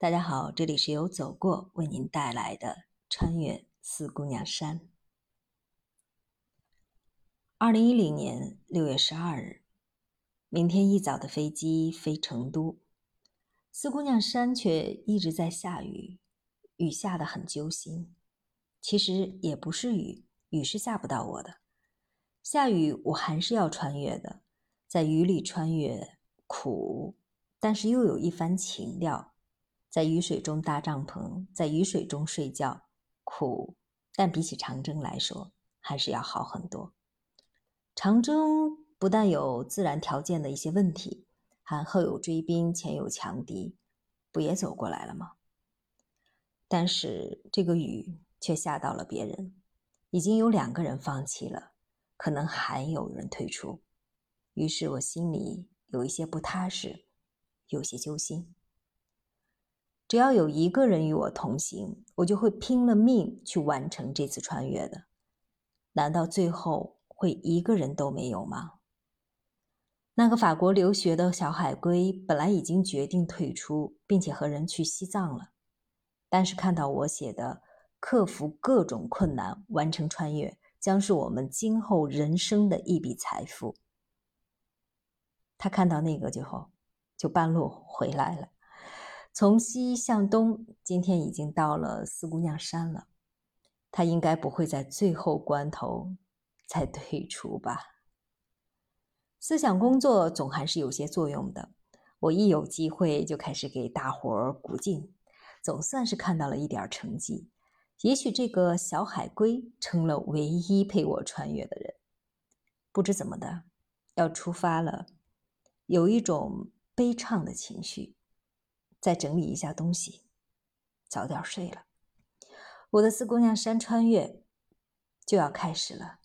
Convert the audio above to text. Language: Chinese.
大家好，这里是由走过为您带来的穿越四姑娘山。二零一零年六月十二日，明天一早的飞机飞成都，四姑娘山却一直在下雨，雨下得很揪心。其实也不是雨，雨是下不到我的，下雨我还是要穿越的，在雨里穿越苦，但是又有一番情调。在雨水中搭帐篷，在雨水中睡觉，苦，但比起长征来说，还是要好很多。长征不但有自然条件的一些问题，还后有追兵，前有强敌，不也走过来了吗？但是这个雨却吓到了别人，已经有两个人放弃了，可能还有人退出。于是我心里有一些不踏实，有些揪心。只要有一个人与我同行，我就会拼了命去完成这次穿越的。难道最后会一个人都没有吗？那个法国留学的小海龟本来已经决定退出，并且和人去西藏了，但是看到我写的“克服各种困难，完成穿越，将是我们今后人生的一笔财富”，他看到那个之后，就半路回来了。从西向东，今天已经到了四姑娘山了。他应该不会在最后关头再退出吧？思想工作总还是有些作用的。我一有机会就开始给大伙儿鼓劲，总算是看到了一点成绩。也许这个小海龟成了唯一陪我穿越的人。不知怎么的，要出发了，有一种悲怆的情绪。再整理一下东西，早点睡了。我的四姑娘山穿越就要开始了。